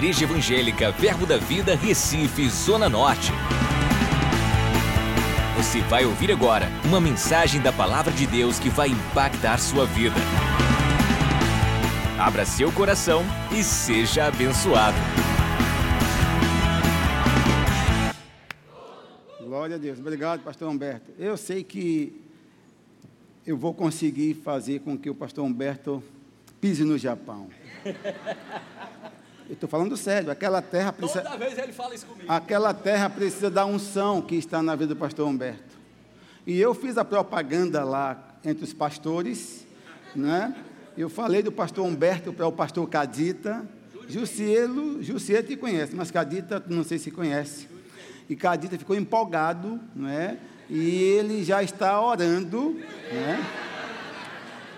Igreja Evangélica Verbo da Vida, Recife, Zona Norte. Você vai ouvir agora uma mensagem da Palavra de Deus que vai impactar sua vida. Abra seu coração e seja abençoado. Glória a Deus. Obrigado, pastor Humberto. Eu sei que eu vou conseguir fazer com que o pastor Humberto pise no Japão. Eu estou falando sério, aquela terra precisa. Toda vez ele fala isso comigo. Aquela terra precisa da unção que está na vida do pastor Humberto. E eu fiz a propaganda lá entre os pastores, né? Eu falei do pastor Humberto para o pastor Cadita. Jussielo, Jussielo te conhece, mas Cadita não sei se conhece. E Cadita ficou empolgado, né? E ele já está orando, né?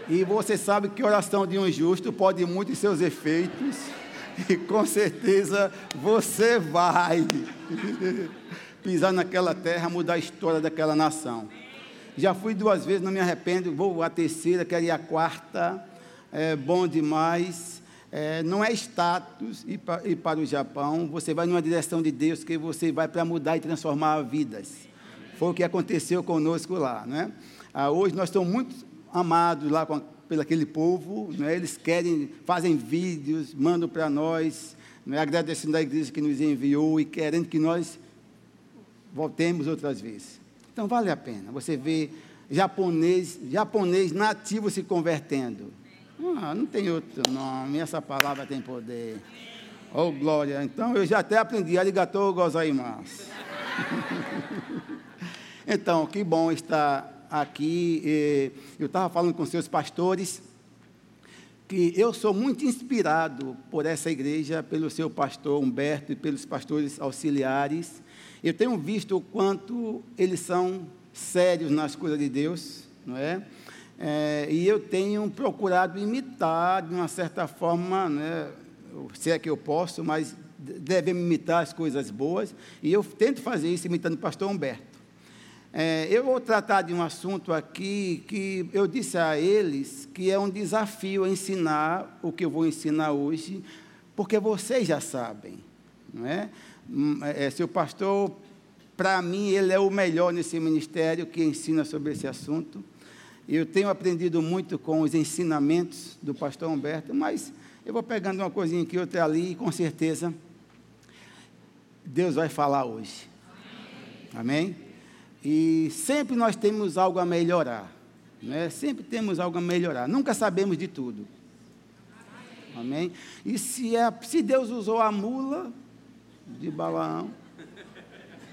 E você sabe que oração de um justo pode muito em seus efeitos. E com certeza você vai pisar naquela terra, mudar a história daquela nação. Já fui duas vezes, não me arrependo, vou a terceira, quero ir a quarta, é bom demais. É, não é status ir, pra, ir para o Japão, você vai numa direção de Deus que você vai para mudar e transformar vidas. Foi o que aconteceu conosco lá. Né? Ah, hoje nós estamos muito amados lá com pelo aquele povo, né? eles querem, fazem vídeos, mandam para nós, né? agradecendo a igreja que nos enviou e querendo que nós voltemos outras vezes. Então vale a pena. Você vê japonês, japonês nativo se convertendo. Ah, não tem outro nome, essa palavra tem poder. Oh, glória. Então eu já até aprendi, arigatou gozaimasu. então, que bom estar aqui, eu estava falando com seus pastores, que eu sou muito inspirado por essa igreja, pelo seu pastor Humberto e pelos pastores auxiliares. Eu tenho visto o quanto eles são sérios nas coisas de Deus, não é? é e eu tenho procurado imitar, de uma certa forma, né, se é que eu posso, mas devem imitar as coisas boas, e eu tento fazer isso imitando o pastor Humberto. É, eu vou tratar de um assunto aqui que eu disse a eles que é um desafio ensinar o que eu vou ensinar hoje, porque vocês já sabem, não é? Hum, é seu pastor, para mim, ele é o melhor nesse ministério que ensina sobre esse assunto. Eu tenho aprendido muito com os ensinamentos do pastor Humberto, mas eu vou pegando uma coisinha aqui, outra ali, e com certeza Deus vai falar hoje. Amém? E sempre nós temos algo a melhorar. Né? Sempre temos algo a melhorar. Nunca sabemos de tudo. Amém? E se, é, se Deus usou a mula de Balaão,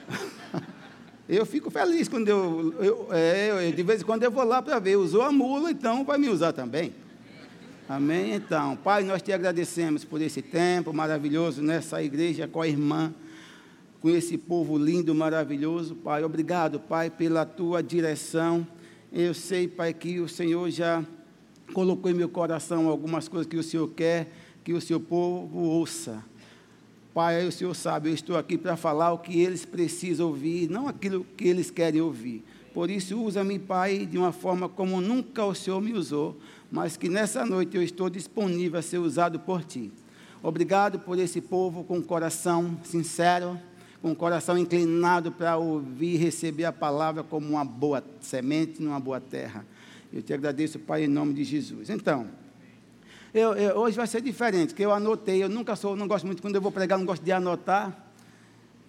eu fico feliz quando eu, eu, é, eu, de vez em quando eu vou lá para ver, usou a mula, então vai me usar também. Amém? Então, Pai, nós te agradecemos por esse tempo maravilhoso nessa igreja com a irmã com esse povo lindo, maravilhoso, Pai. Obrigado, Pai, pela tua direção. Eu sei, Pai, que o Senhor já colocou em meu coração algumas coisas que o Senhor quer que o seu povo ouça. Pai, o Senhor sabe, eu estou aqui para falar o que eles precisam ouvir, não aquilo que eles querem ouvir. Por isso, usa-me, Pai, de uma forma como nunca o Senhor me usou, mas que nessa noite eu estou disponível a ser usado por Ti. Obrigado por esse povo com coração sincero, o coração inclinado para ouvir e receber a palavra como uma boa semente numa boa terra. Eu te agradeço, Pai, em nome de Jesus. Então, eu, eu, hoje vai ser diferente, porque eu anotei, eu nunca sou, não gosto muito, quando eu vou pregar, não gosto de anotar.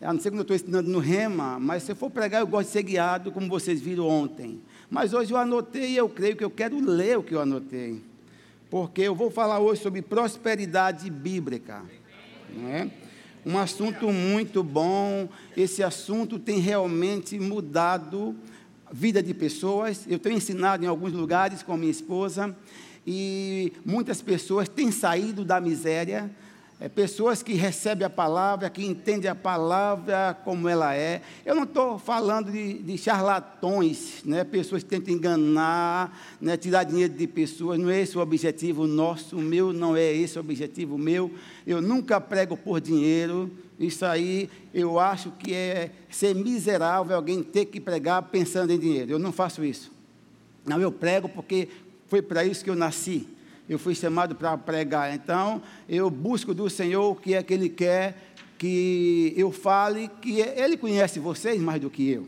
A não ser quando eu estou ensinando no rema, mas se eu for pregar, eu gosto de ser guiado, como vocês viram ontem. Mas hoje eu anotei e eu creio que eu quero ler o que eu anotei. Porque eu vou falar hoje sobre prosperidade bíblica. Não é? Um assunto muito bom. Esse assunto tem realmente mudado a vida de pessoas. Eu tenho ensinado em alguns lugares com a minha esposa e muitas pessoas têm saído da miséria é, pessoas que recebem a palavra, que entendem a palavra como ela é. Eu não estou falando de, de, charlatões, né? pessoas que tentam enganar, né? tirar dinheiro de pessoas. Não é esse o objetivo nosso, o meu não é esse o objetivo meu. Eu nunca prego por dinheiro. Isso aí eu acho que é ser miserável alguém ter que pregar pensando em dinheiro. Eu não faço isso. Não, eu prego porque foi para isso que eu nasci. Eu fui chamado para pregar. Então, eu busco do Senhor o que é que Ele quer que eu fale, que Ele conhece vocês mais do que eu.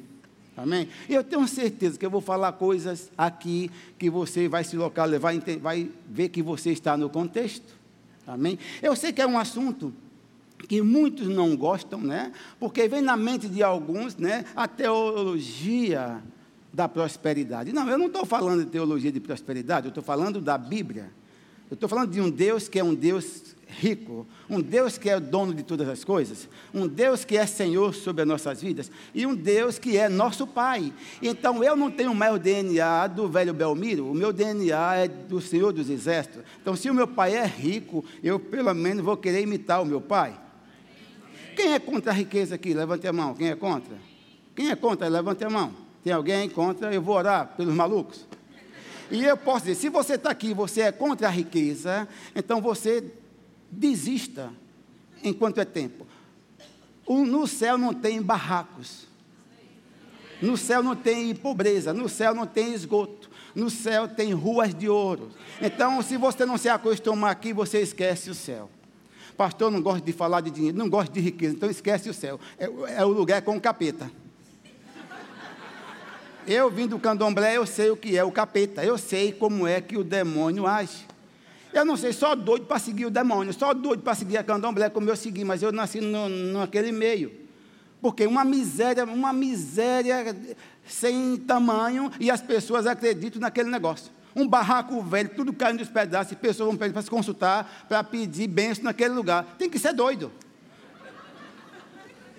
Amém? Eu tenho certeza que eu vou falar coisas aqui que você vai se localizar, vai, vai ver que você está no contexto. Amém? Eu sei que é um assunto que muitos não gostam, né? Porque vem na mente de alguns, né? A teologia da prosperidade. Não, eu não estou falando de teologia de prosperidade, eu estou falando da Bíblia. Eu estou falando de um Deus que é um Deus rico, um Deus que é dono de todas as coisas, um Deus que é Senhor sobre as nossas vidas e um Deus que é nosso Pai. Então eu não tenho mais o DNA do velho Belmiro, o meu DNA é do Senhor dos Exércitos. Então se o meu pai é rico, eu pelo menos vou querer imitar o meu pai. Quem é contra a riqueza aqui? Levante a mão. Quem é contra? Quem é contra? Levante a mão. Tem alguém contra? Eu vou orar pelos malucos. E eu posso dizer, se você está aqui, você é contra a riqueza, então você desista enquanto é tempo. No céu não tem barracos. No céu não tem pobreza, no céu não tem esgoto, no céu tem ruas de ouro. Então, se você não se acostumar aqui, você esquece o céu. Pastor, não gosta de falar de dinheiro, não gosta de riqueza, então esquece o céu. É, é o lugar com o capeta. Eu vim do candomblé, eu sei o que é o capeta, eu sei como é que o demônio age. Eu não sei, só doido para seguir o demônio, só doido para seguir a candomblé como eu segui, mas eu nasci no, naquele meio. Porque uma miséria, uma miséria sem tamanho e as pessoas acreditam naquele negócio. Um barraco velho, tudo caindo dos pedaços, e pessoas vão para se consultar, para pedir bênção naquele lugar. Tem que ser doido.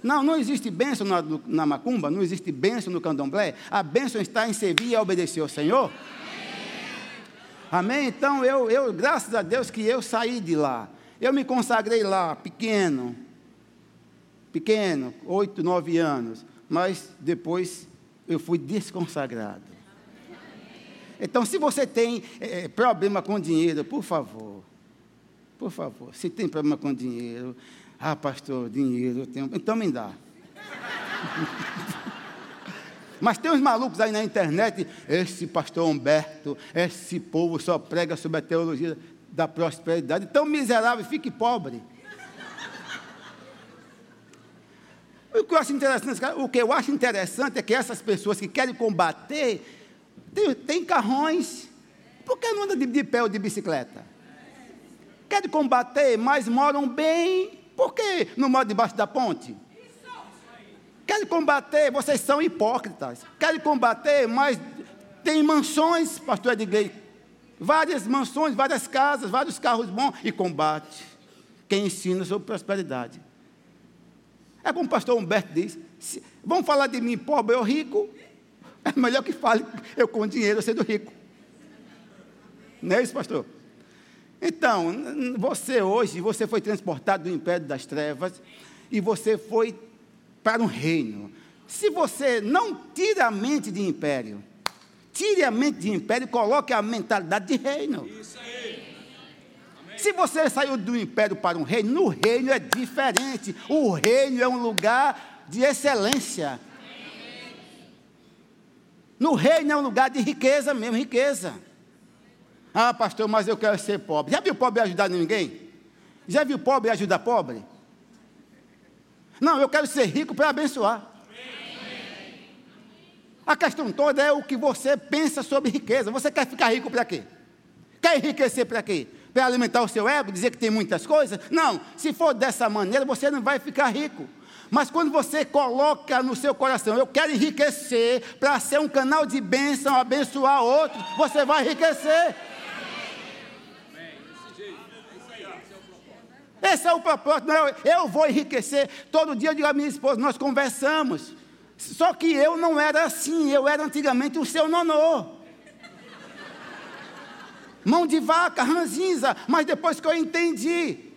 Não, não existe bênção na, na macumba, não existe bênção no candomblé. A bênção está em servir e obedecer ao Senhor. Amém? Então, eu, eu, graças a Deus que eu saí de lá. Eu me consagrei lá, pequeno. Pequeno, oito, nove anos. Mas depois eu fui desconsagrado. Então, se você tem é, problema com dinheiro, por favor, por favor, se tem problema com dinheiro, ah, pastor, dinheiro, eu tenho, então me dá. Mas tem uns malucos aí na internet, esse pastor Humberto, esse povo só prega sobre a teologia da prosperidade. Tão miserável, fique pobre. O que eu acho interessante, o que eu acho interessante é que essas pessoas que querem combater têm tem carrões. Por que não anda de, de pé ou de bicicleta? Querem combater, mas moram bem. Por que não moram debaixo da ponte? Querem combater, vocês são hipócritas. Querem combater, mas tem mansões, pastor Edgley. Várias mansões, várias casas, vários carros bons e combate. Quem ensina sobre prosperidade. É como o pastor Humberto diz: se, vamos falar de mim pobre ou rico? É melhor que fale eu com dinheiro sendo rico. Não é isso, pastor? Então, você hoje, você foi transportado do império das trevas e você foi para um reino. Se você não tira a mente de império, tire a mente de império e coloque a mentalidade de reino. Isso aí. Se você saiu do império para um reino, no reino é diferente. O reino é um lugar de excelência. No reino é um lugar de riqueza mesmo, riqueza. Ah, pastor, mas eu quero ser pobre. Já viu pobre ajudar ninguém? Já viu pobre ajudar pobre? Não, eu quero ser rico para abençoar. A questão toda é o que você pensa sobre riqueza. Você quer ficar rico para quê? Quer enriquecer para quê? Para alimentar o seu ego, dizer que tem muitas coisas? Não, se for dessa maneira, você não vai ficar rico. Mas quando você coloca no seu coração, eu quero enriquecer para ser um canal de bênção, abençoar outros, você vai enriquecer. Esse é o propósito. Não, eu vou enriquecer. Todo dia eu digo à minha esposa, nós conversamos. Só que eu não era assim, eu era antigamente o seu nonô. Mão de vaca, ranzinza, mas depois que eu entendi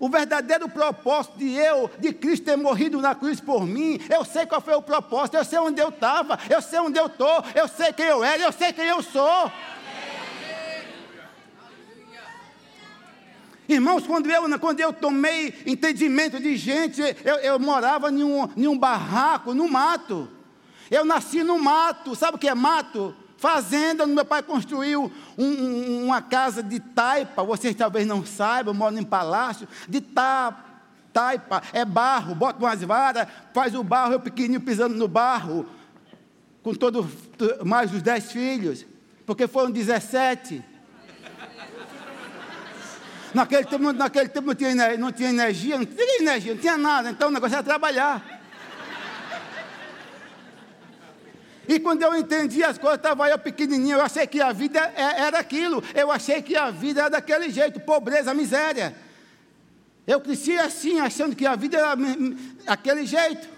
o verdadeiro propósito de eu, de Cristo ter morrido na cruz por mim, eu sei qual foi o propósito, eu sei onde eu estava, eu sei onde eu estou, eu sei quem eu era, eu sei quem eu sou. Irmãos, quando eu, quando eu tomei entendimento de gente, eu, eu morava em um, em um barraco, no mato. Eu nasci no mato. Sabe o que é mato? Fazenda, meu pai construiu um, uma casa de taipa, vocês talvez não saibam, moram em palácio, de taipa taipa, é barro, bota umas varas, faz o barro, eu pequenininho pisando no barro, com todo, mais os dez filhos, porque foram 17. Naquele tempo, naquele tempo não, tinha, não tinha energia, não tinha energia, não tinha nada, então o negócio era trabalhar. E quando eu entendi as coisas, estava eu pequenininho, eu achei que a vida é, era aquilo, eu achei que a vida era daquele jeito, pobreza, miséria. Eu cresci assim, achando que a vida era aquele jeito.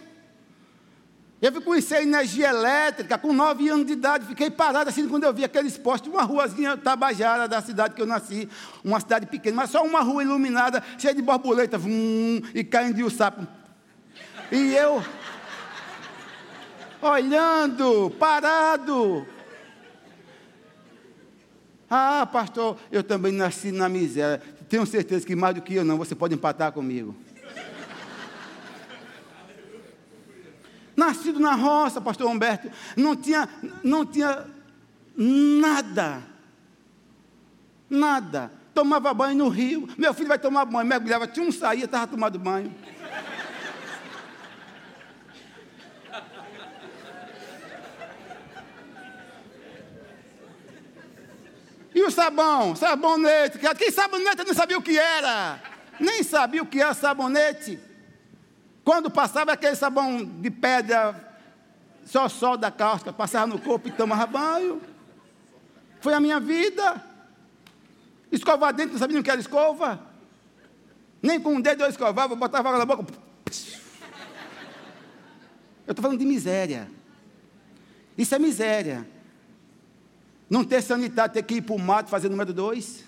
Eu fui conhecer energia elétrica com nove anos de idade, fiquei parado assim quando eu vi aqueles postes, uma ruazinha tabajara da cidade que eu nasci, uma cidade pequena, mas só uma rua iluminada, cheia de borboleta, vum, e caindo um sapo. E eu, olhando, parado. Ah, pastor, eu também nasci na miséria. Tenho certeza que mais do que eu não, você pode empatar comigo. Nascido na roça, pastor Humberto, não tinha, não tinha nada. Nada. Tomava banho no rio. Meu filho vai tomar banho, mergulhava, tinha um saía, estava tomando banho. E o sabão? Sabonete. Quem sabonete não sabia o que era. Nem sabia o que era sabonete. Quando passava aquele sabão de pedra, só sol da casca, passava no corpo e tomava banho. Foi a minha vida. Escovar dentro, não sabia o que era escova. Nem com um dedo eu escovava, botava água na boca. Eu estou falando de miséria. Isso é miséria. Não ter sanitário, ter que ir para o mato fazer número dois.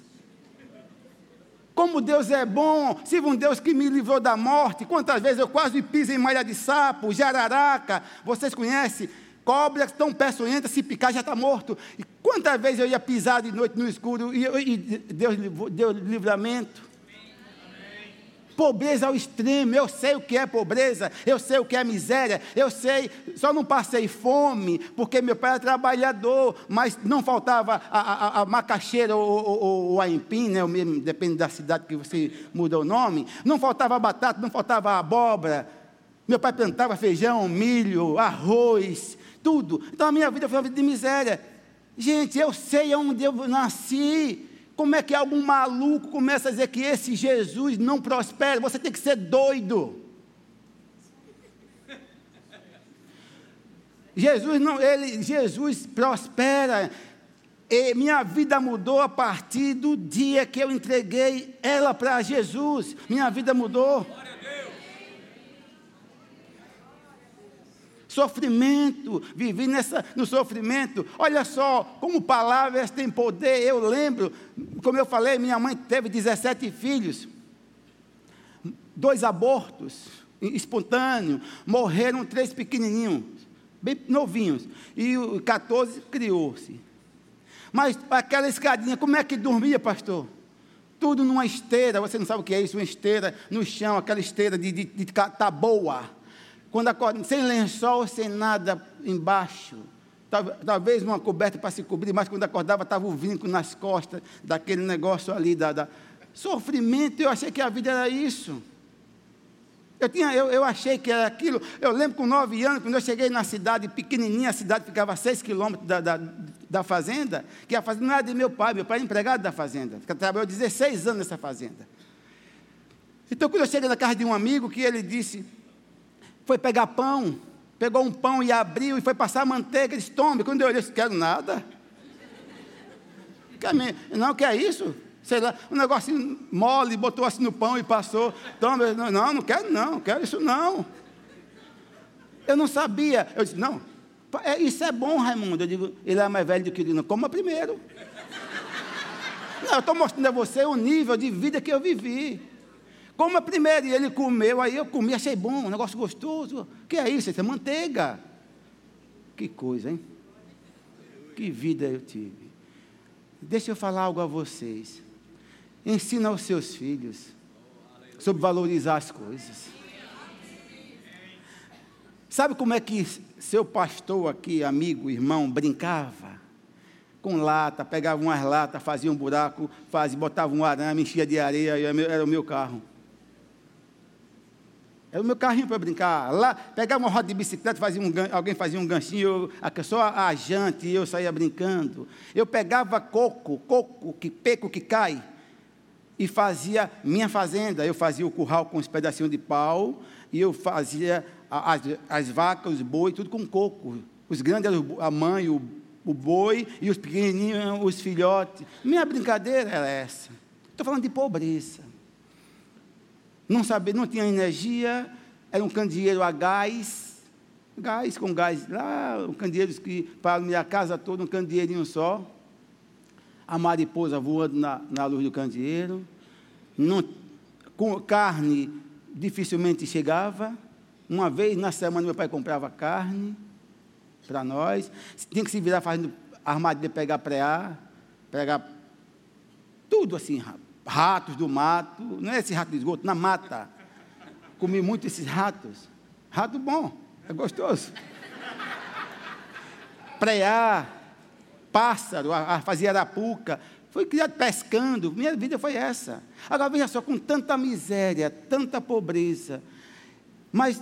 Como Deus é bom, sirva um Deus que me livrou da morte. Quantas vezes eu quase piso em malha de sapo, jararaca, vocês conhecem? Cobras tão peçonhentas, se picar já está morto. E quantas vezes eu ia pisar de noite no escuro e, e Deus deu livramento? Pobreza ao extremo, eu sei o que é pobreza, eu sei o que é miséria, eu sei, só não passei fome, porque meu pai era trabalhador, mas não faltava a, a, a macaxeira ou, ou, ou, a empim, né, mesmo, depende da cidade que você muda o nome, não faltava batata, não faltava abóbora, meu pai plantava feijão, milho, arroz, tudo. Então a minha vida foi uma vida de miséria. Gente, eu sei onde eu nasci, como é que algum maluco começa a dizer que esse Jesus não prospera? Você tem que ser doido. Jesus não, ele, Jesus prospera. E minha vida mudou a partir do dia que eu entreguei ela para Jesus. Minha vida mudou. Sofrimento, vivi nessa, no sofrimento. Olha só, como palavras têm poder. Eu lembro, como eu falei, minha mãe teve 17 filhos, dois abortos espontâneos, morreram três pequenininhos, bem novinhos, e o 14 criou-se. Mas aquela escadinha, como é que dormia, pastor? Tudo numa esteira, você não sabe o que é isso, uma esteira no chão, aquela esteira de, de, de taboa quando acorda, sem lençol, sem nada embaixo. Talvez uma coberta para se cobrir, mas quando acordava estava o vinco nas costas daquele negócio ali. Da, da... Sofrimento, eu achei que a vida era isso. Eu, tinha, eu, eu achei que era aquilo. Eu lembro com nove anos, quando eu cheguei na cidade pequenininha, a cidade ficava a seis quilômetros da, da, da, fazenda, que a fazenda não era de meu pai, meu pai era empregado da fazenda. Trabalhou 16 anos nessa fazenda. Então, quando eu cheguei na casa de um amigo, que ele disse, foi pegar pão, pegou um pão e abriu e foi passar manteiga. Disse: Tome. Quando eu olhei, disse: Quero nada. Não, quer isso? Sei lá, um negocinho mole, botou assim no pão e passou. Toma. Não, não, não quero, não, quero isso não. Eu não sabia. Eu disse: Não, é, isso é bom, Raimundo. Eu digo: Ele é mais velho do que ele. Não, coma primeiro. Não, eu estou mostrando a você o nível de vida que eu vivi. Coma primeiro. E ele comeu, aí eu comi, achei bom, um negócio gostoso. Que é isso? Isso é manteiga. Que coisa, hein? Que vida eu tive. Deixa eu falar algo a vocês. Ensina aos seus filhos sobre valorizar as coisas. Sabe como é que seu pastor aqui, amigo, irmão, brincava? com lata, pegava umas latas, fazia um buraco, fazia, botava um arame, enchia de areia, era o meu carro. Era o meu carrinho para brincar. Lá, pegava uma roda de bicicleta, fazia um, alguém fazia um ganchinho, eu, só a jante e eu saía brincando. Eu pegava coco, coco, que peco que cai, e fazia minha fazenda. Eu fazia o curral com uns pedacinhos de pau, e eu fazia as, as vacas, os boi, tudo com coco. Os grandes eram a mãe, o, o boi, e os pequenininhos, os filhotes. Minha brincadeira era essa. Estou falando de pobreza não sabia, não tinha energia, era um candeeiro a gás, gás com gás lá, um candeeiro que para minha casa toda, um candeeirinho só, a mariposa voando na, na luz do candeeiro, não, com carne dificilmente chegava, uma vez na semana meu pai comprava carne para nós, tinha que se virar fazendo armadilha, pegar preá, pegar tudo assim, rápido ratos do mato, não é esse rato de esgoto, na mata. Comi muito esses ratos. Rato bom, é gostoso. Preá, pássaro, fazia arapuca. Fui criado pescando, minha vida foi essa. Agora veja só, com tanta miséria, tanta pobreza. Mas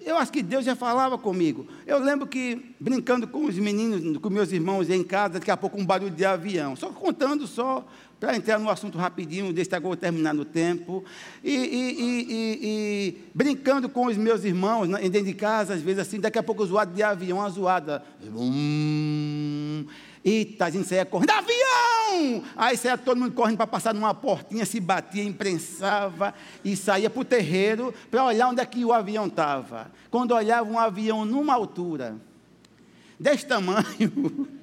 eu acho que Deus já falava comigo. Eu lembro que, brincando com os meninos, com meus irmãos em casa, daqui a pouco um barulho de avião. Só contando só para entrar no assunto rapidinho, desse agora terminar no tempo, e, e, e, e, brincando com os meus irmãos, né, dentro de casa, às vezes assim, daqui a pouco zoado de avião, uma zoada. Hum, eita, a gente saia correndo, avião! Aí saia todo mundo correndo para passar numa portinha, se batia, imprensava, e saía para o terreiro para olhar onde é que o avião estava. Quando olhava um avião numa altura, desse tamanho,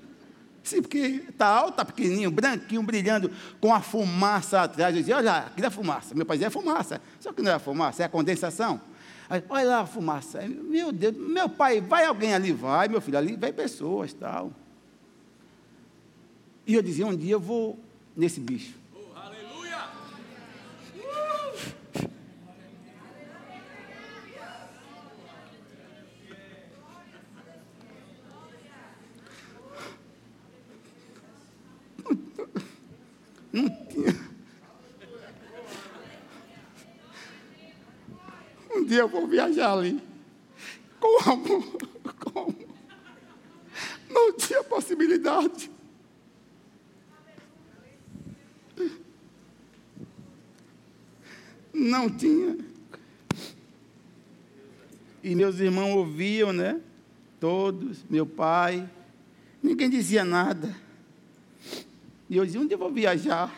Sim, porque está alto, está pequenininho, branquinho, brilhando, com a fumaça atrás. Eu dizia, olha, aquilo é fumaça. Meu pai dizia, é fumaça. Só que não é fumaça, é a condensação. Aí, olha lá a fumaça. Meu Deus, meu pai, vai alguém ali? Vai, meu filho, ali vai pessoas, tal. E eu dizia, um dia eu vou nesse bicho. Não tinha. Um dia eu vou viajar ali. Como? Como? Não tinha possibilidade. Não tinha. E meus irmãos ouviam, né? Todos, meu pai. Ninguém dizia nada. E eu dizia, onde eu vou viajar?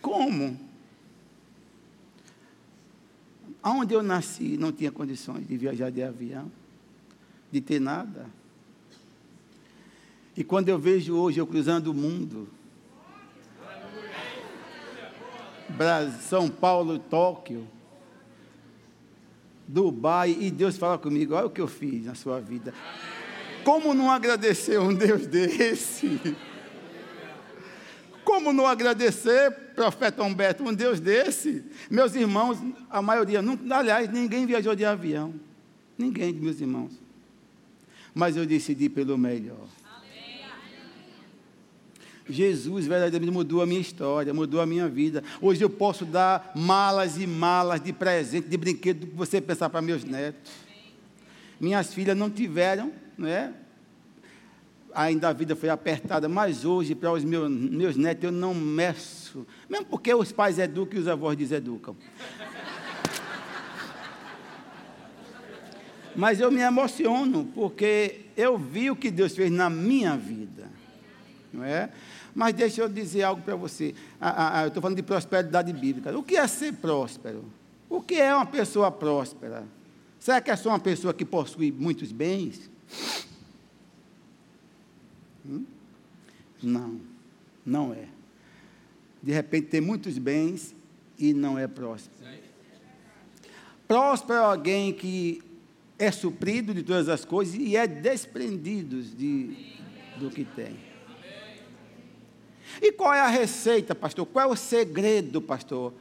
Como? Aonde eu nasci não tinha condições de viajar de avião, de ter nada. E quando eu vejo hoje eu cruzando o mundo, Brasil, São Paulo, Tóquio, Dubai, e Deus fala comigo, olha o que eu fiz na sua vida. Como não agradecer um Deus desse? Como não agradecer, profeta Humberto, um Deus desse? Meus irmãos, a maioria, não, aliás, ninguém viajou de avião. Ninguém de meus irmãos. Mas eu decidi pelo melhor. Jesus verdadeiramente mudou a minha história, mudou a minha vida. Hoje eu posso dar malas e malas de presente, de brinquedo que você pensar para meus netos. Minhas filhas não tiveram né? Ainda a vida foi apertada, mas hoje, para os meus, meus netos, eu não meço. Mesmo porque os pais educam e os avós deseducam. Mas eu me emociono, porque eu vi o que Deus fez na minha vida. Não é? Mas deixa eu dizer algo para você. Ah, ah, ah eu estou falando de prosperidade bíblica. O que é ser próspero? O que é uma pessoa próspera? Será que é só uma pessoa que possui muitos bens? Hum? Não, não é. De repente tem muitos bens e não é próspero. Próspero é alguém que é suprido de todas as coisas e é desprendido de, do que tem. E qual é a receita, pastor? Qual é o segredo, pastor,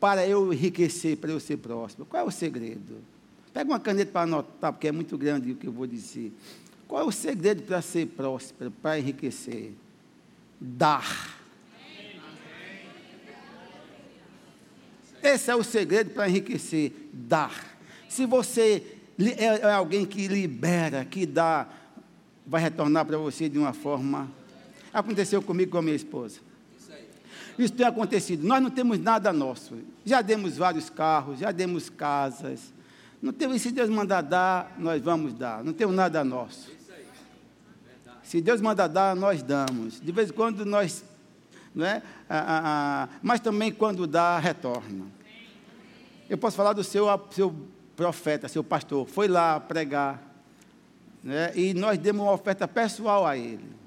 para eu enriquecer, para eu ser próspero? Qual é o segredo? Pega uma caneta para anotar, porque é muito grande o que eu vou dizer. Qual é o segredo para ser próspero, para enriquecer? Dar. Esse é o segredo para enriquecer: dar. Se você é, é alguém que libera, que dá, vai retornar para você de uma forma. Aconteceu comigo com a minha esposa. Isso tem acontecido. Nós não temos nada nosso. Já demos vários carros, já demos casas. Não temos, se Deus mandar dar, nós vamos dar. Não temos nada nosso. Se Deus mandar dar, nós damos. De vez em quando nós. Não é? Ah, ah, ah, mas também quando dá, retorna. Eu posso falar do seu, seu profeta, seu pastor. Foi lá pregar. Né? E nós demos uma oferta pessoal a ele.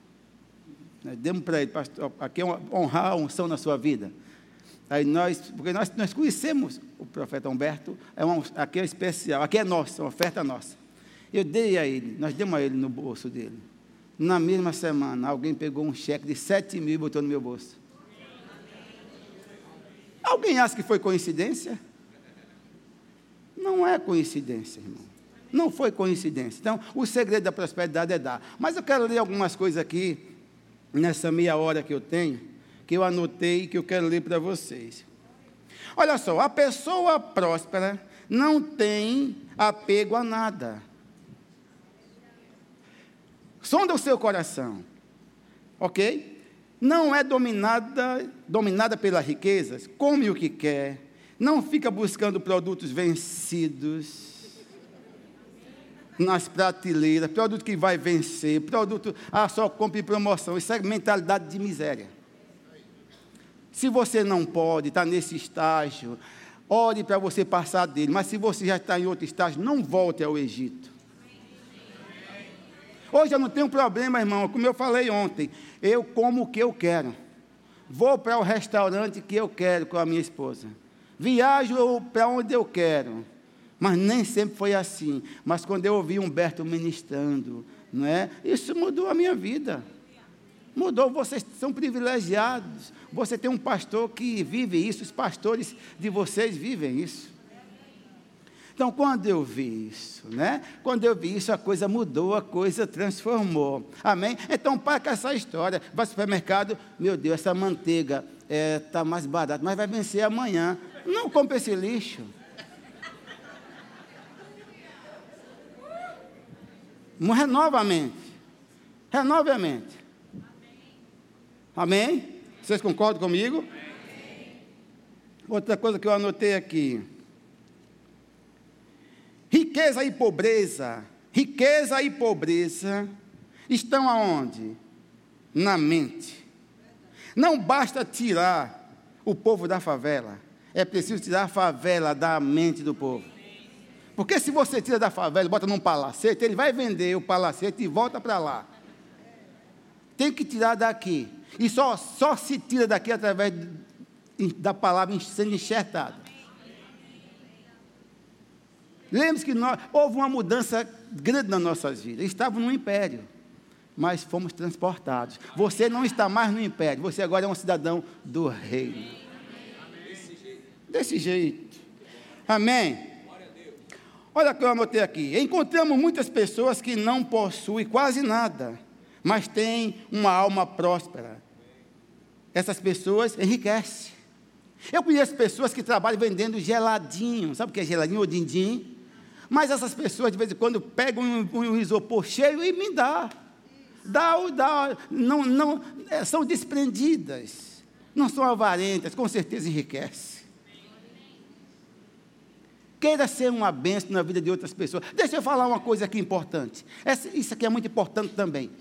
Nós demos para ele, pastor, aqui é honrar a unção na sua vida. Aí nós, porque nós, nós conhecemos o profeta Humberto, é uma, aqui é especial, aqui é nossa, uma oferta nossa. Eu dei a ele, nós demos a ele no bolso dele. Na mesma semana, alguém pegou um cheque de 7 mil e botou no meu bolso. Alguém acha que foi coincidência? Não é coincidência, irmão. Não foi coincidência. Então, o segredo da prosperidade é dar. Mas eu quero ler algumas coisas aqui, nessa meia hora que eu tenho, que eu anotei e que eu quero ler para vocês. Olha só, a pessoa próspera não tem apego a nada. Sonda o seu coração, ok? Não é dominada, dominada pelas riquezas, come o que quer, não fica buscando produtos vencidos nas prateleiras, produto que vai vencer, produto, ah, só compre promoção. Isso é mentalidade de miséria. Se você não pode estar nesse estágio, ore para você passar dele. Mas se você já está em outro estágio, não volte ao Egito. Hoje eu não tenho problema, irmão, como eu falei ontem. Eu como o que eu quero. Vou para o restaurante que eu quero com a minha esposa. Viajo para onde eu quero. Mas nem sempre foi assim. Mas quando eu ouvi Humberto ministrando, não é? Isso mudou a minha vida. Mudou, vocês são privilegiados. Você tem um pastor que vive isso, os pastores de vocês vivem isso. Então, quando eu vi isso, né? Quando eu vi isso, a coisa mudou, a coisa transformou. Amém? Então, para com essa história. Vai ao supermercado, meu Deus, essa manteiga está é, tá mais barata, mas vai vencer amanhã. Não compre esse lixo. Renova a mente. Renove a mente. Amém? Vocês concordam comigo? Outra coisa que eu anotei aqui. Riqueza e pobreza, riqueza e pobreza estão aonde? Na mente. Não basta tirar o povo da favela, é preciso tirar a favela da mente do povo. Porque se você tira da favela e bota num palacete, ele vai vender o palacete e volta para lá. Tem que tirar daqui. E só, só se tira daqui através da palavra sendo enxertada. Lembre-se que nós, houve uma mudança grande nas nossas vidas. Estávamos no império, mas fomos transportados. Você não está mais no império, você agora é um cidadão do reino. Desse jeito. Amém? Olha o que eu anotei aqui. Encontramos muitas pessoas que não possuem quase nada, mas têm uma alma próspera. Essas pessoas enriquecem. Eu conheço pessoas que trabalham vendendo geladinho. Sabe o que é geladinho ou din-din? Mas essas pessoas, de vez em quando, pegam um, um isopor cheio e me dá. Dá, dá, não, não, é, são desprendidas. Não são avarentas, com certeza enriquece. Queira ser uma bênção na vida de outras pessoas. Deixa eu falar uma coisa aqui importante. Essa, isso aqui é muito importante também.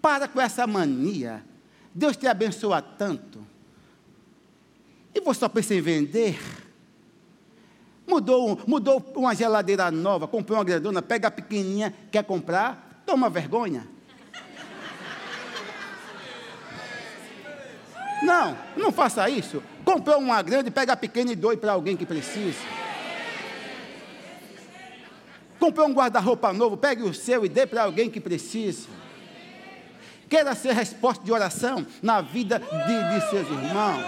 Para com essa mania. Deus te abençoa tanto. E você só pensa em vender? Mudou, mudou uma geladeira nova, comprou uma grandona, pega a pequenininha, quer comprar, toma vergonha. Não, não faça isso. Comprou uma grande, pega a pequena e doe para alguém que precisa. Comprou um guarda-roupa novo, pegue o seu e dê para alguém que precisa. Queira ser resposta de oração na vida de, de seus irmãos.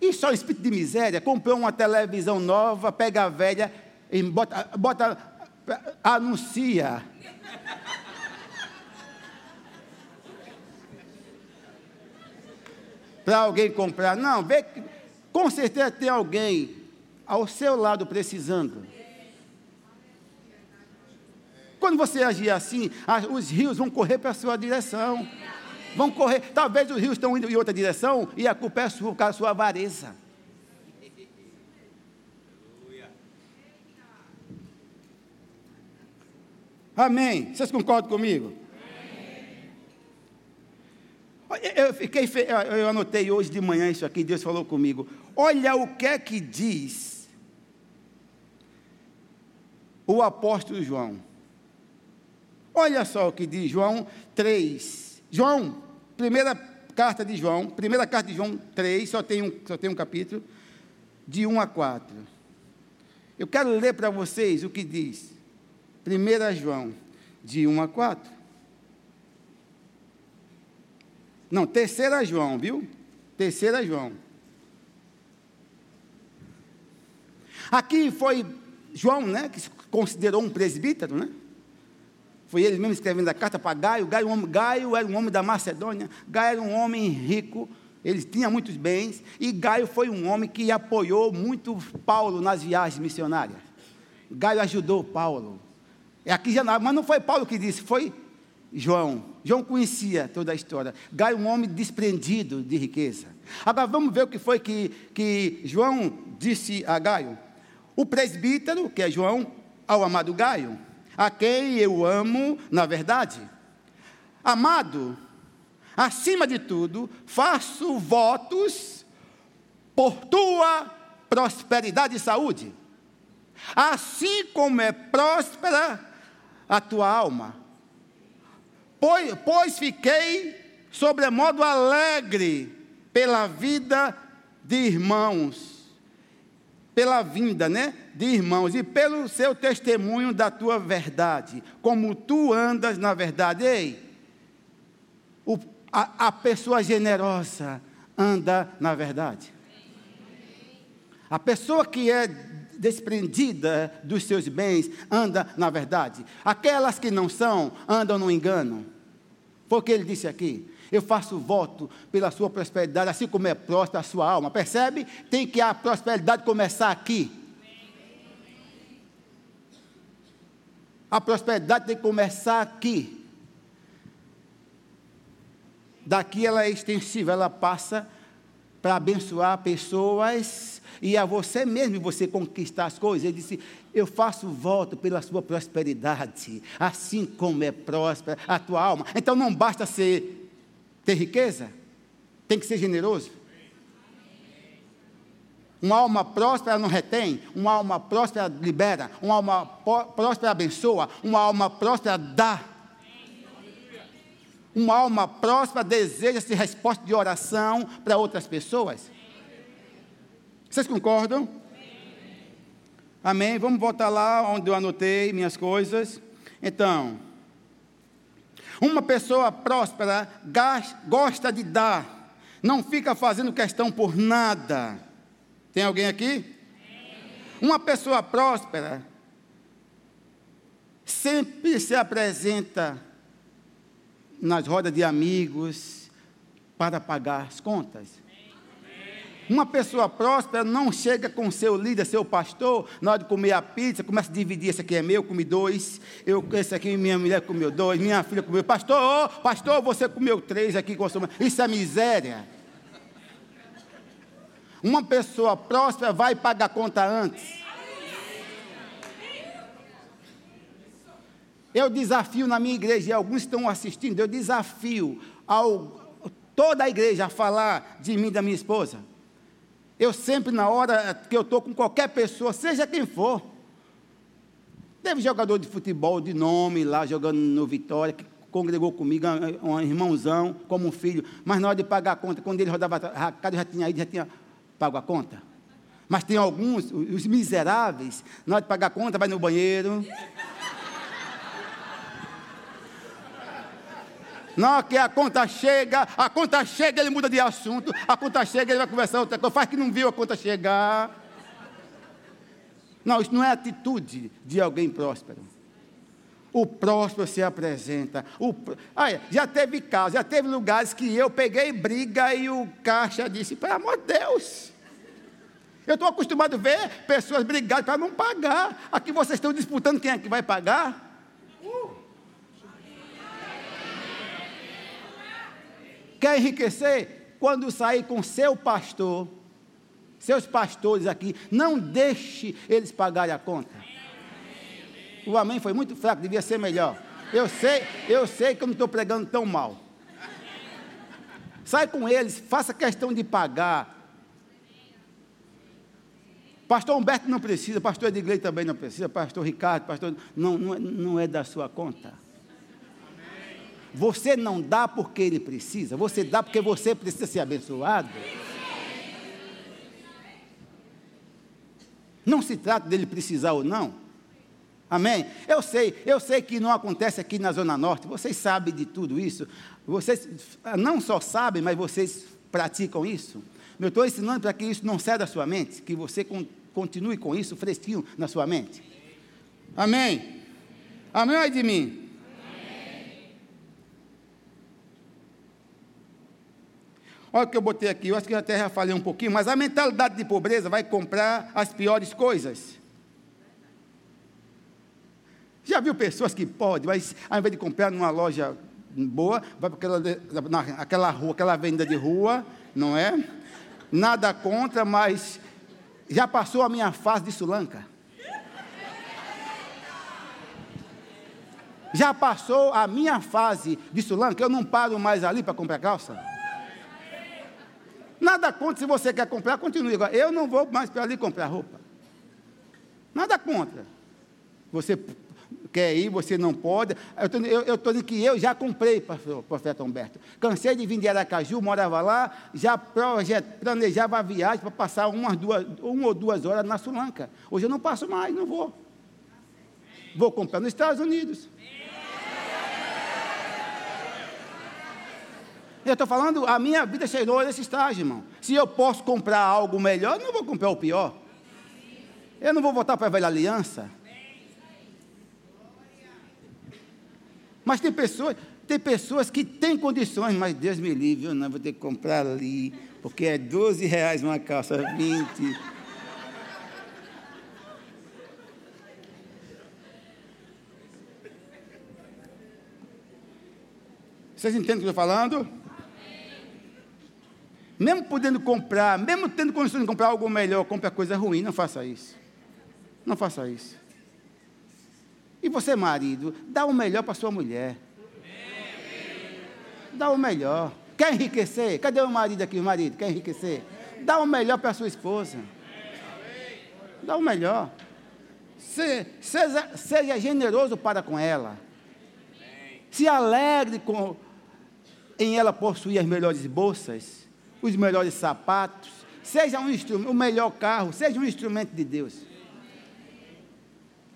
Isso é um espírito de miséria. Comprou uma televisão nova, pega a velha, e bota, bota anuncia. Para alguém comprar. Não, vê com certeza tem alguém ao seu lado precisando. Quando você agir assim, os rios vão correr para a sua direção. Vão correr. Talvez os rios estão indo em outra direção e a culpa é sua, por causa da sua avareza. Amém. Vocês concordam comigo? Eu fiquei, eu anotei hoje de manhã isso aqui, Deus falou comigo. Olha o que é que diz o apóstolo João. Olha só o que diz João 3. João, primeira carta de João, primeira carta de João 3, só tem um, só tem um capítulo, de 1 a 4. Eu quero ler para vocês o que diz. 1 João, de 1 a 4. Não, terceira João, viu? Terceira João. Aqui foi João, né, que se considerou um presbítero, né? Foi ele mesmo escrevendo a carta para Gaio. Gaio, um Gaio era um homem da Macedônia. Gaio era um homem rico. Ele tinha muitos bens. E Gaio foi um homem que apoiou muito Paulo nas viagens missionárias. Gaio ajudou Paulo. É aqui já, mas não foi Paulo que disse, foi João. João conhecia toda a história. Gaio, um homem desprendido de riqueza. Agora vamos ver o que foi que, que João disse a Gaio. O presbítero, que é João, ao amado Gaio, a quem eu amo na verdade. Amado, acima de tudo, faço votos por tua prosperidade e saúde, assim como é próspera a tua alma. Pois, pois fiquei sobremodo alegre pela vida de irmãos, pela vinda, né, de irmãos e pelo seu testemunho da tua verdade, como tu andas na verdade. Ei, o, a, a pessoa generosa anda na verdade. A pessoa que é desprendida dos seus bens, anda na verdade. Aquelas que não são, andam no engano. Foi o que ele disse aqui. Eu faço voto pela sua prosperidade, assim como é próspera a sua alma. Percebe? Tem que a prosperidade começar aqui. A prosperidade tem que começar aqui. Daqui ela é extensiva, ela passa para abençoar pessoas e a você mesmo você conquistar as coisas. Ele disse: Eu faço voto pela sua prosperidade, assim como é próspera a tua alma. Então não basta ser ter riqueza, tem que ser generoso. Uma alma próspera não retém, uma alma próspera libera, uma alma próspera abençoa, uma alma próspera dá. Uma alma próspera deseja-se resposta de oração para outras pessoas. Vocês concordam? Amém? Vamos voltar lá onde eu anotei minhas coisas. Então, uma pessoa próspera gosta de dar, não fica fazendo questão por nada. Tem alguém aqui? Uma pessoa próspera sempre se apresenta nas rodas de amigos para pagar as contas. Uma pessoa próspera não chega com seu líder, seu pastor, na hora de comer a pizza, começa a dividir, esse aqui é meu, comi dois, eu, esse aqui minha mulher comeu dois, minha filha comeu, pastor, oh, pastor, você comeu três aqui, isso é miséria. Uma pessoa próspera vai pagar conta antes. Eu desafio na minha igreja, e alguns estão assistindo, eu desafio ao, toda a igreja a falar de mim e da minha esposa. Eu sempre, na hora que eu estou com qualquer pessoa, seja quem for, teve jogador de futebol de nome lá, jogando no Vitória, que congregou comigo, um irmãozão, como um filho, mas na hora de pagar a conta, quando ele rodava a casa, já tinha ido, já tinha pago a conta. Mas tem alguns, os miseráveis, na hora de pagar a conta, vai no banheiro. Não, que a conta chega, a conta chega, ele muda de assunto, a conta chega, ele vai conversar outra coisa, faz que não viu a conta chegar. Não, isso não é atitude de alguém próspero. O próspero se apresenta. O, olha, já teve casos, já teve lugares que eu peguei briga e o caixa disse: pelo amor de Deus. Eu estou acostumado a ver pessoas brigarem para não pagar. Aqui vocês estão disputando quem é que vai pagar. Quer enriquecer? Quando sair com seu pastor, seus pastores aqui, não deixe eles pagarem a conta. O amém foi muito fraco, devia ser melhor. Eu sei, eu sei que eu não estou pregando tão mal. Sai com eles, faça questão de pagar. Pastor Humberto não precisa, pastor Edgley também não precisa, pastor Ricardo, pastor. Não, não é, não é da sua conta. Você não dá porque ele precisa, você dá porque você precisa ser abençoado. Não se trata dele precisar ou não. Amém? Eu sei, eu sei que não acontece aqui na Zona Norte, vocês sabem de tudo isso. Vocês não só sabem, mas vocês praticam isso. Eu estou ensinando para que isso não saia da sua mente, que você continue com isso fresquinho na sua mente. Amém? Amém ou é de mim? Olha o que eu botei aqui, eu acho que eu até já falei um pouquinho, mas a mentalidade de pobreza vai comprar as piores coisas. Já viu pessoas que podem, mas ao invés de comprar numa loja boa, vai para aquela, aquela rua, aquela venda de rua, não é? Nada contra, mas já passou a minha fase de sulanca. Já passou a minha fase de sulanca, eu não paro mais ali para comprar calça. Nada contra, se você quer comprar, continue. Agora, eu não vou mais para ali comprar roupa. Nada contra. Você quer ir, você não pode. Eu estou dizendo que eu já comprei, profeta Humberto. Cansei de vir de Aracaju, morava lá, já planejava a viagem para passar umas duas, uma ou duas horas na Sulanca. Hoje eu não passo mais, não vou. Vou comprar nos Estados Unidos. Eu estou falando, a minha vida chegou nesse estágio, irmão. Se eu posso comprar algo melhor, não vou comprar o pior. Eu não vou voltar para a velha aliança. Mas tem pessoas, tem pessoas que têm condições, mas Deus me livre, eu não vou ter que comprar ali, porque é 12 reais uma calça, 20. Vocês entendem o que eu estou falando? Mesmo podendo comprar, mesmo tendo condições de comprar algo melhor, compre coisa ruim, não faça isso. Não faça isso. E você, marido, dá o melhor para sua mulher. Dá o melhor. Quer enriquecer? Cadê o marido aqui, o marido? Quer enriquecer? Dá o melhor para sua esposa. Dá o melhor. Se, seja, seja generoso para com ela. Se alegre com, em ela possuir as melhores bolsas os melhores sapatos, seja um instrumento, o melhor carro, seja um instrumento de Deus.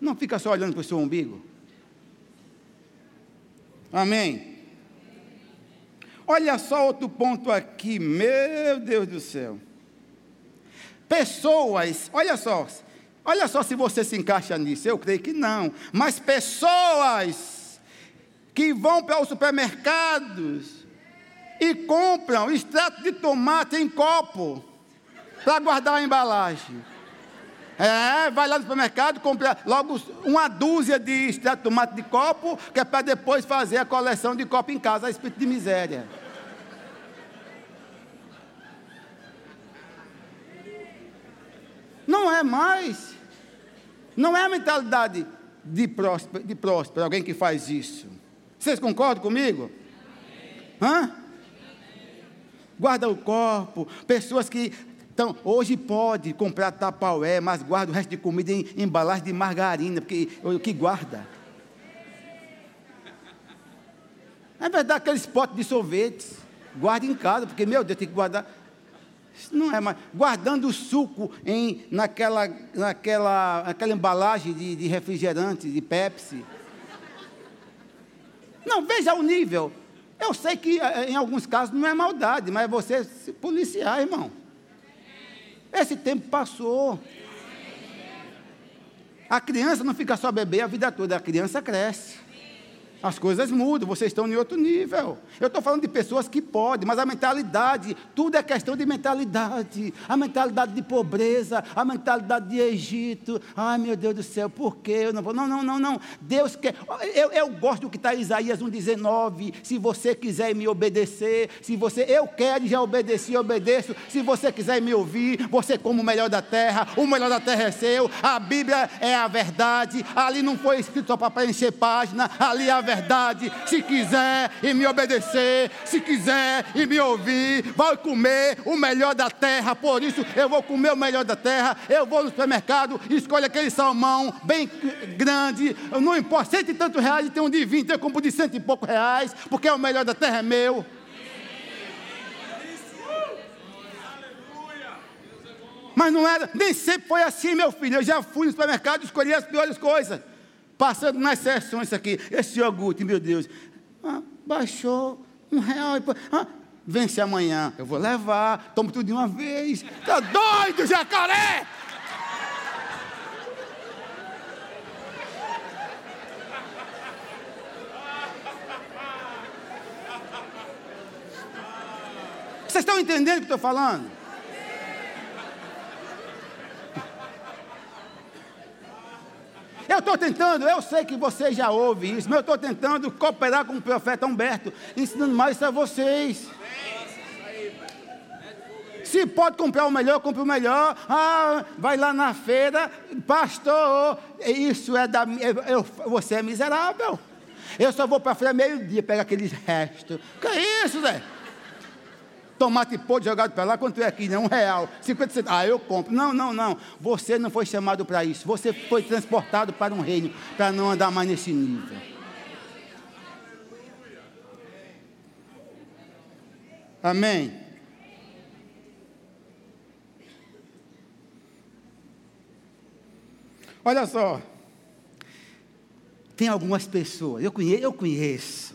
Não fica só olhando para o seu umbigo. Amém. Olha só outro ponto aqui, meu Deus do céu. Pessoas, olha só, olha só se você se encaixa nisso, eu creio que não, mas pessoas que vão para os supermercados e compram extrato de tomate em copo para guardar a embalagem. É, vai lá no supermercado, compra logo uma dúzia de extrato de tomate de copo, que é para depois fazer a coleção de copo em casa, a espírito de miséria. Não é mais. Não é a mentalidade de próspero, de próspero alguém que faz isso. Vocês concordam comigo? Hã? Guarda o corpo, pessoas que então, hoje pode comprar tapaué, mas guarda o resto de comida em embalagem de margarina, porque o que guarda. É verdade, aqueles potes de sorvetes, guarda em casa, porque, meu Deus, tem que guardar. Não é mais. Guardando o suco em, naquela, naquela, naquela embalagem de, de refrigerante, de Pepsi. Não, veja o nível. Eu sei que eh, em alguns casos não é maldade, mas é você se policiar, irmão. Esse tempo passou. A criança não fica só bebê a vida toda, a criança cresce. As coisas mudam, vocês estão em outro nível. Eu estou falando de pessoas que podem, mas a mentalidade, tudo é questão de mentalidade. A mentalidade de pobreza, a mentalidade de Egito. Ai meu Deus do céu, por que eu não vou? Não, não, não, não. Deus quer. Eu, eu gosto do que está em Isaías 1,19. Se você quiser me obedecer, se você. Eu quero já obedeci e obedeço. Se você quiser me ouvir, você como o melhor da terra, o melhor da terra é seu. A Bíblia é a verdade. Ali não foi escrito só para preencher página, ali é a verdade. Se quiser e me obedecer, se quiser e me ouvir, vai comer o melhor da terra. Por isso eu vou comer o melhor da terra. Eu vou no supermercado, escolho aquele salmão bem grande, não importa, cento e tantos reais, tem um de vinte, eu compro de cento e poucos reais, porque é o melhor da terra é meu. Mas não era, nem sempre foi assim, meu filho. Eu já fui no supermercado e escolhi as piores coisas. Passando nas sessões aqui. Esse iogurte, meu Deus. Ah, baixou um real. Ah, vence amanhã. Eu vou levar, tomo tudo de uma vez. Tá doido, jacaré? Vocês estão entendendo o que estou falando? Eu estou tentando, eu sei que você já ouve isso, mas eu estou tentando cooperar com o profeta Humberto, ensinando mais a vocês. Se pode comprar o melhor, compre o melhor. Ah, vai lá na feira, pastor, isso é da eu, você é miserável. Eu só vou para a feira meio-dia pegar aqueles restos. Que é isso, Zé? Tomate podre jogado para lá, quanto é aqui? Né? Um real, 50 centavos. Ah, eu compro. Não, não, não. Você não foi chamado para isso. Você foi transportado para um reino para não andar mais nesse nível. Amém. Olha só. Tem algumas pessoas, eu conheço, eu conheço.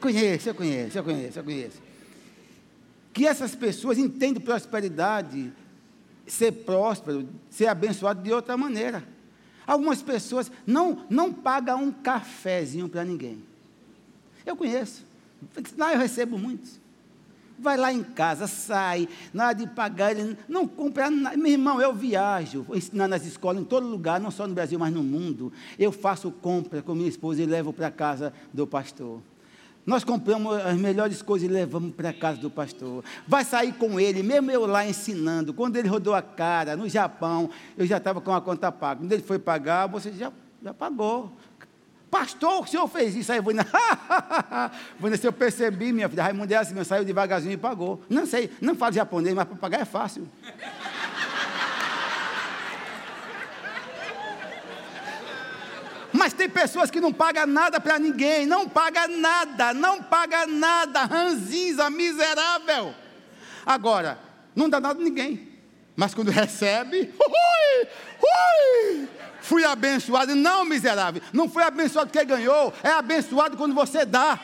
Conheço, eu conheço, eu conheço, eu conheço que essas pessoas entendem prosperidade, ser próspero, ser abençoado de outra maneira. Algumas pessoas não, não pagam um cafezinho para ninguém. Eu conheço. Lá eu recebo muitos. Vai lá em casa, sai, nada de pagar, ele não compra nada. Meu irmão, eu viajo, ensinar nas escolas, em todo lugar, não só no Brasil, mas no mundo. Eu faço compra com minha esposa e levo para casa do pastor. Nós compramos as melhores coisas e levamos para a casa do pastor. Vai sair com ele, mesmo eu lá ensinando. Quando ele rodou a cara no Japão, eu já estava com a conta paga. Quando ele foi pagar, você já, já pagou. Pastor, o senhor fez isso. Aí vou, vou se eu percebi, minha filha, Raimundo é assim, saiu devagarzinho e pagou. Não sei, não falo japonês, mas para pagar é fácil. Mas tem pessoas que não pagam nada para ninguém, não paga nada, não paga nada, ranzinza, miserável. Agora, não dá nada a ninguém. Mas quando recebe, ui, ui, fui abençoado. Não, miserável, não foi abençoado porque ganhou, é abençoado quando você dá.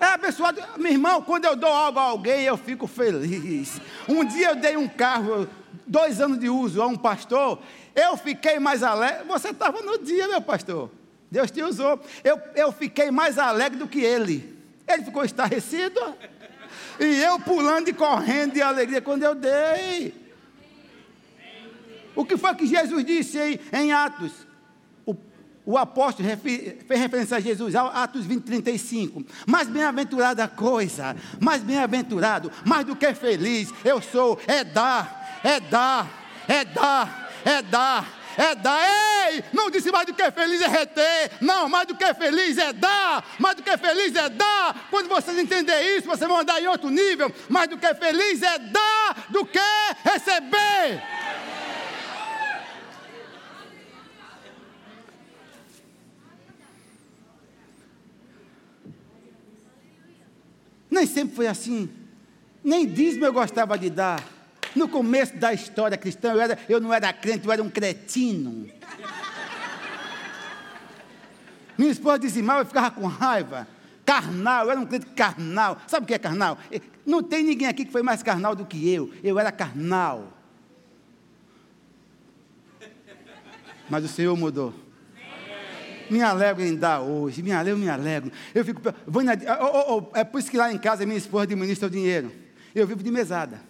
É abençoado, meu irmão, quando eu dou algo a alguém, eu fico feliz. Um dia eu dei um carro, dois anos de uso a um pastor, eu fiquei mais alegre. Você estava no dia, meu pastor. Deus te usou. Eu, eu fiquei mais alegre do que ele. Ele ficou estarrecido. E eu pulando e correndo de alegria quando eu dei. O que foi que Jesus disse em, em Atos? O, apóstolo fez referência a Jesus, Atos 20, 35. Mais bem-aventurada coisa, mais bem-aventurado, mais do que feliz, eu sou, é dar é dar, é dar, é dar, é dar. Ei, não disse mais do que feliz é reter. Não, mais do que feliz é dar. Mais do que feliz é dar. Quando vocês entenderem isso, vocês vão andar em outro nível. Mais do que feliz é dar do que receber. Nem sempre foi assim. Nem dízimo eu gostava de dar. No começo da história cristã, eu, era, eu não era crente, eu era um cretino. Minha esposa dizimava, eu ficava com raiva. Carnal, eu era um crente carnal. Sabe o que é carnal? Não tem ninguém aqui que foi mais carnal do que eu. Eu era carnal. Mas o Senhor mudou. Me alegro em dar hoje, me alegro, me alegro. Eu fico, vou na, oh, oh, oh, é por isso que lá em casa minha esposa administra o dinheiro. Eu vivo de mesada.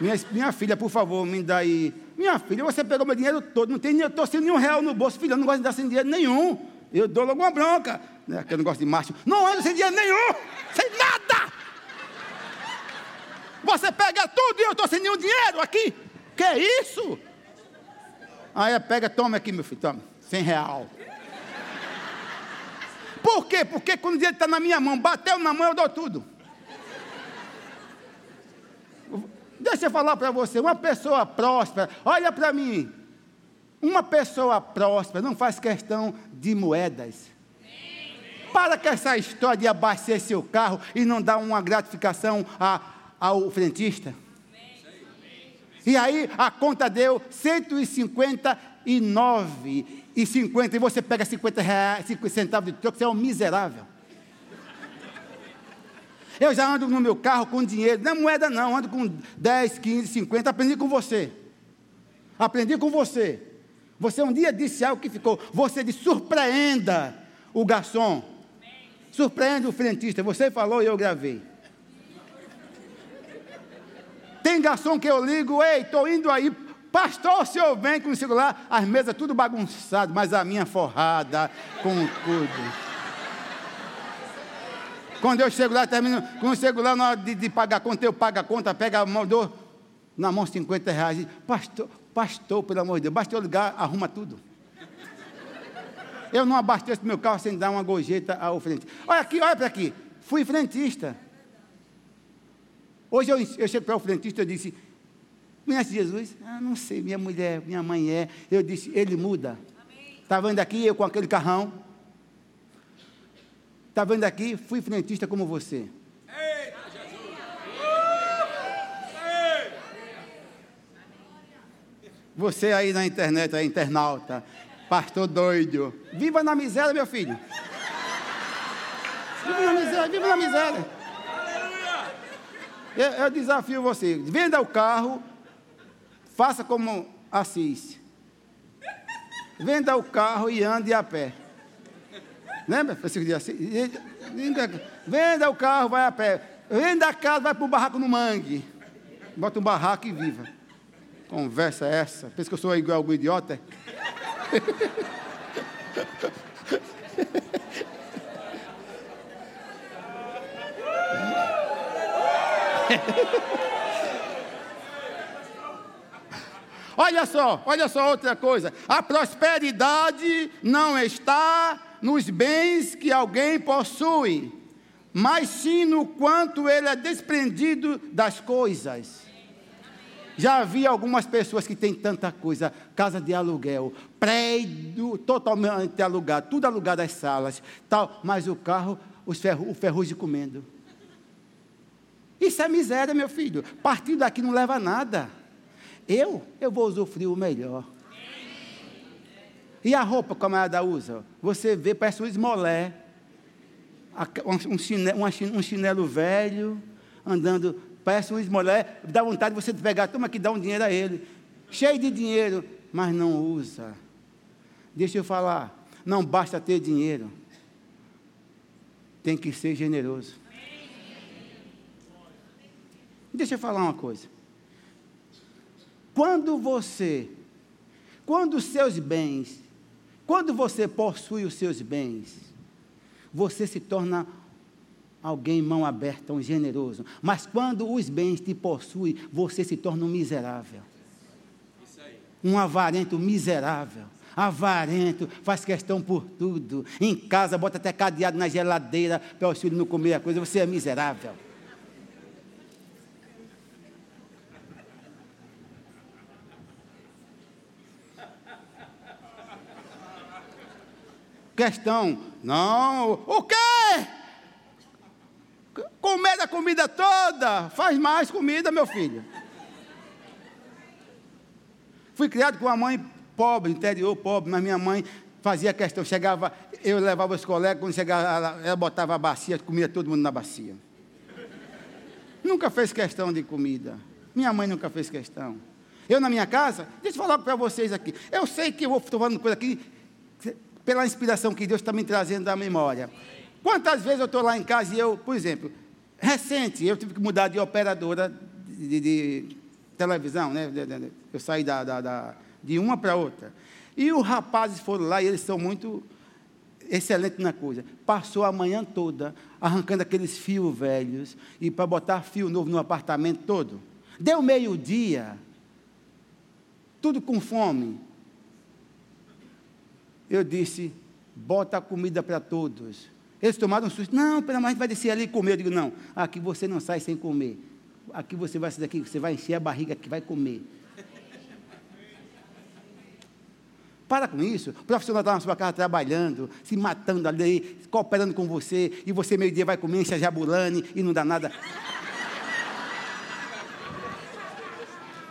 Minha, minha filha, por favor, me dá aí. Minha filha, você pegou meu dinheiro todo, não tem, estou sem nenhum real no bolso, filha, eu não gosto de dar sem dinheiro nenhum. Eu dou logo uma bronca. Né, que eu não gosto de macho. Não ando sem dinheiro nenhum, sem nada. Você pega tudo e eu estou sem nenhum dinheiro aqui. Que é isso? Aí pega, toma aqui, meu filho, toma. 100 real. Por quê? Porque quando o dinheiro está na minha mão, bateu na mão, eu dou tudo. Deixa eu falar para você, uma pessoa próspera, olha para mim. Uma pessoa próspera não faz questão de moedas. Para com essa história de abastecer seu carro e não dar uma gratificação a, ao frentista. E aí a conta deu 159 e 50 e você pega 50 reais, 50 centavos de troco, você é um miserável. Eu já ando no meu carro com dinheiro, não é moeda não, ando com 10, 15, 50, aprendi com você. Aprendi com você. Você um dia disse algo que ficou, você disse, surpreenda o garçom. Surpreenda o frentista. Você falou e eu gravei. Tem garçom que eu ligo, ei, estou indo aí, pastor, o senhor vem com o celular, as mesas tudo bagunçado, mas a minha forrada com tudo. Quando eu chego lá, termino, quando chego lá na hora de, de pagar a conta, eu pago a conta, pega a mão, dou na mão 50 reais. E, pastor, pastor, pelo amor de Deus, basta eu ligar, arruma tudo. Eu não abasteço meu carro sem dar uma gorjeta ao frente. Olha aqui, olha para aqui. Fui frentista. Hoje eu, eu chego para o frentista e disse, conhece Jesus? Ah, não sei, minha mulher, minha mãe é. Eu disse, ele muda. Está vendo aqui eu com aquele carrão? Está vendo aqui? Fui frentista como você. Você aí na internet, aí, internauta, pastor doido. Viva na miséria, meu filho. Viva na miséria, viva na miséria. Eu, eu desafio você: venda o carro, faça como Assis. Venda o carro e ande a pé. Lembra? Venda o carro, vai a pé. Venda a casa, vai para o barraco no mangue. Bota um barraco e viva. Conversa essa. Pensa que eu sou igual algum idiota? olha só, olha só outra coisa. A prosperidade não está nos bens que alguém possui, mas sim no quanto ele é desprendido das coisas. Já vi algumas pessoas que têm tanta coisa, casa de aluguel, prédio totalmente alugado, tudo alugado as salas, tal, mas o carro, os ferro, o ferrugem comendo. Isso é miséria, meu filho. Partir daqui não leva a nada. Eu, eu vou usufruir o melhor. E a roupa que a camarada usa? Você vê, parece um esmolé. Um chinelo, um chinelo velho, andando, parece um esmolé. Dá vontade de você pegar, toma aqui, dá um dinheiro a ele. Cheio de dinheiro, mas não usa. Deixa eu falar, não basta ter dinheiro. Tem que ser generoso. Deixa eu falar uma coisa. Quando você, quando os seus bens, quando você possui os seus bens, você se torna alguém mão aberta, um generoso. Mas quando os bens te possuem, você se torna um miserável. Um avarento miserável. Avarento, faz questão por tudo. Em casa, bota até cadeado na geladeira para o filho não comer a coisa. Você é miserável. Questão. Não, o quê? Comer a comida toda, faz mais comida, meu filho. Fui criado com uma mãe pobre, interior pobre, mas minha mãe fazia questão, chegava, eu levava os colegas, quando chegava, ela, ela botava a bacia, comia todo mundo na bacia. Nunca fez questão de comida. Minha mãe nunca fez questão. Eu na minha casa, deixa eu falar para vocês aqui. Eu sei que eu estou falando coisa aqui pela inspiração que Deus está me trazendo da memória. Quantas vezes eu estou lá em casa e eu, por exemplo, recente, eu tive que mudar de operadora de, de, de televisão, né? Eu saí da, da, da de uma para outra. E os rapazes foram lá e eles são muito excelentes na coisa. Passou a manhã toda arrancando aqueles fios velhos e para botar fio novo no apartamento todo. Deu meio-dia, tudo com fome. Eu disse: bota comida para todos. Eles tomaram um susto. Não, pelo menos vai descer ali e comer. Eu digo: não, aqui você não sai sem comer. Aqui você vai sair daqui, você vai encher a barriga que vai comer. Para com isso. O profissional está na sua casa trabalhando, se matando ali, cooperando com você, e você meio-dia vai comer, enche a jabulane e não dá nada.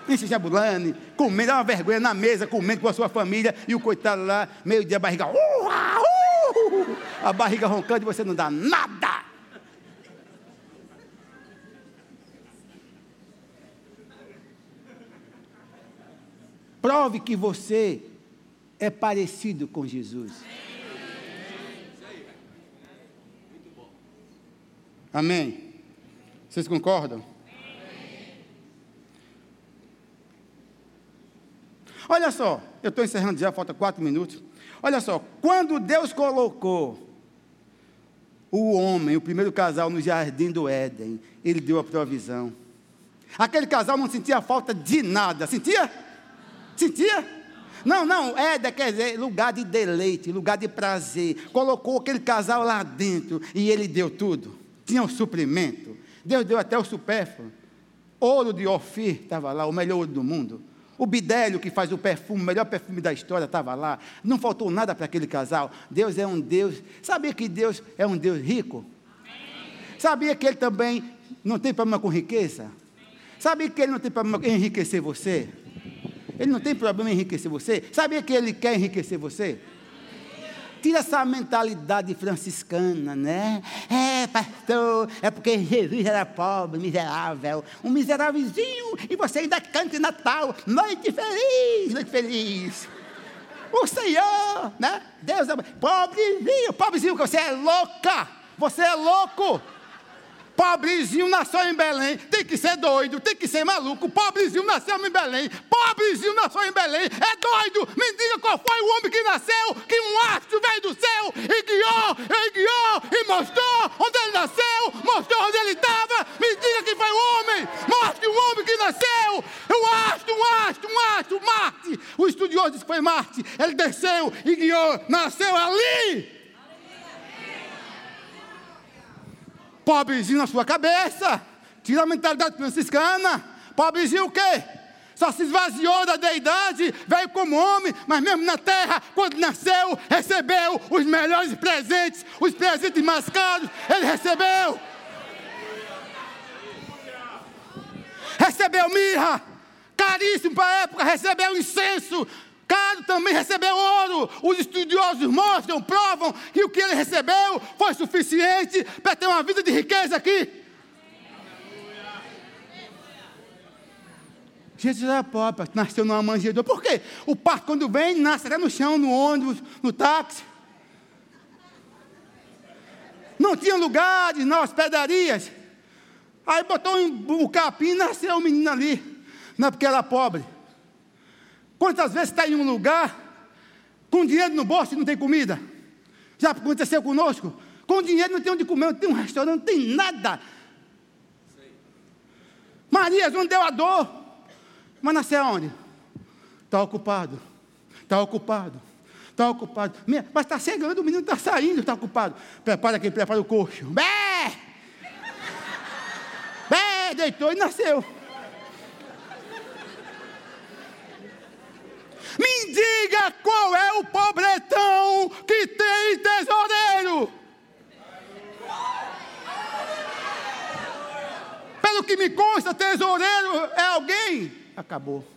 Enche jabulane, comendo, dá uma vergonha na mesa, comendo com a sua família, e o coitado lá, meio-dia, a barriga, uh, uh, a barriga roncando e você não dá nada. Prove que você é parecido com Jesus. Amém? Vocês concordam? Olha só, eu estou encerrando já, falta quatro minutos. Olha só, quando Deus colocou o homem, o primeiro casal, no jardim do Éden, ele deu a provisão. Aquele casal não sentia falta de nada, sentia? Sentia? Não, não, Éden quer dizer lugar de deleite, lugar de prazer. Colocou aquele casal lá dentro e ele deu tudo. Tinha um suprimento. Deus deu até o supérfluo. Ouro de Ofir estava lá, o melhor ouro do mundo. O bidélio que faz o perfume, o melhor perfume da história, estava lá. Não faltou nada para aquele casal. Deus é um Deus. Sabia que Deus é um Deus rico? Sabia que Ele também não tem problema com riqueza? Sabia que Ele não tem problema em enriquecer você? Ele não tem problema em enriquecer você? Sabia que Ele quer enriquecer você? Tira essa mentalidade franciscana, né? É, pastor, é porque Jesus era pobre, miserável, um miserávelzinho, e você ainda canta em Natal, noite feliz, noite feliz. O Senhor, né? Deus é pobrezinho, pobrezinho, você é louca, você é louco. Pobrezinho nasceu em Belém, tem que ser doido, tem que ser maluco. Pobrezinho nasceu em Belém, pobrezinho nasceu em Belém, é doido. Me diga qual foi o homem que nasceu, que um astro veio do céu e guiou, e guiou, e mostrou onde ele nasceu, mostrou onde ele estava. Me diga quem foi o homem, mostre o homem que nasceu. Um astro, um astro, um astro, Marte. O estudioso disse que foi Marte. Ele desceu e guiou, nasceu ali. Pobrezinho na sua cabeça. Tira a mentalidade franciscana. Pobrezinho o quê? Só se esvaziou da deidade, veio como homem, mas mesmo na terra, quando nasceu, recebeu os melhores presentes, os presentes mais caros, ele recebeu. Recebeu mirra, caríssimo para a época, recebeu incenso, também recebeu ouro. Os estudiosos mostram, provam que o que ele recebeu foi suficiente para ter uma vida de riqueza aqui. Jesus era pobre, nasceu numa manjedoura. Por quê? O parto, quando vem, nasce até no chão, no ônibus, no táxi. Não tinha lugares nas hospedarias. Aí botou um capim e nasceu o um menino ali. Não é porque era pobre. Quantas vezes está em um lugar com dinheiro no bolso e não tem comida? Já aconteceu conosco? Com dinheiro não tem onde comer, não tem um restaurante, não tem nada. Maria não deu a dor. Mas nasceu onde? Está ocupado. Está ocupado. Está ocupado. Mas está chegando, o menino está saindo, está ocupado. Prepara aqui, prepara o coxo. Bé! Bé! Deitou e nasceu. Me diga qual é o pobretão que tem tesoureiro. Pelo que me consta, tesoureiro é alguém. Acabou.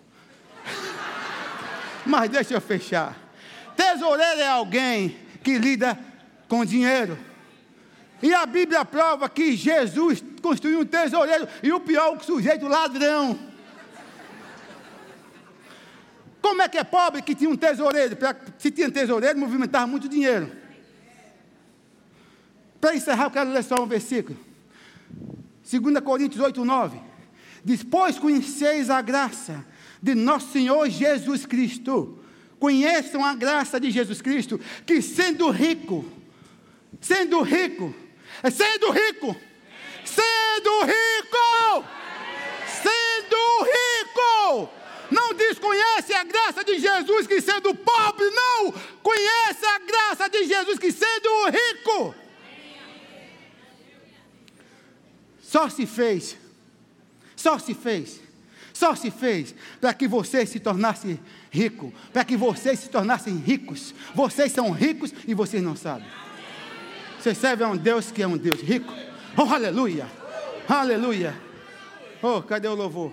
Mas deixa eu fechar. Tesoureiro é alguém que lida com dinheiro. E a Bíblia prova que Jesus construiu um tesoureiro. E o pior, o sujeito ladrão. Como é que é pobre que tinha um tesoureiro? Se tinha tesoureiro, movimentava muito dinheiro. Para encerrar, eu quero ler só um versículo. 2 Coríntios 8, 9. Diz: Pois conheceis a graça de nosso Senhor Jesus Cristo. Conheçam a graça de Jesus Cristo, que sendo rico, sendo rico, é sendo rico, sendo rico, sendo rico, não desconhece a graça de Jesus que sendo pobre, não conhece a graça de Jesus que sendo rico. Só se fez, só se fez, só se fez para que vocês se tornassem rico, para que vocês se tornassem ricos. Vocês são ricos e vocês não sabem. Você serve a um Deus que é um Deus rico. Oh, aleluia! Aleluia! Oh, cadê o louvor?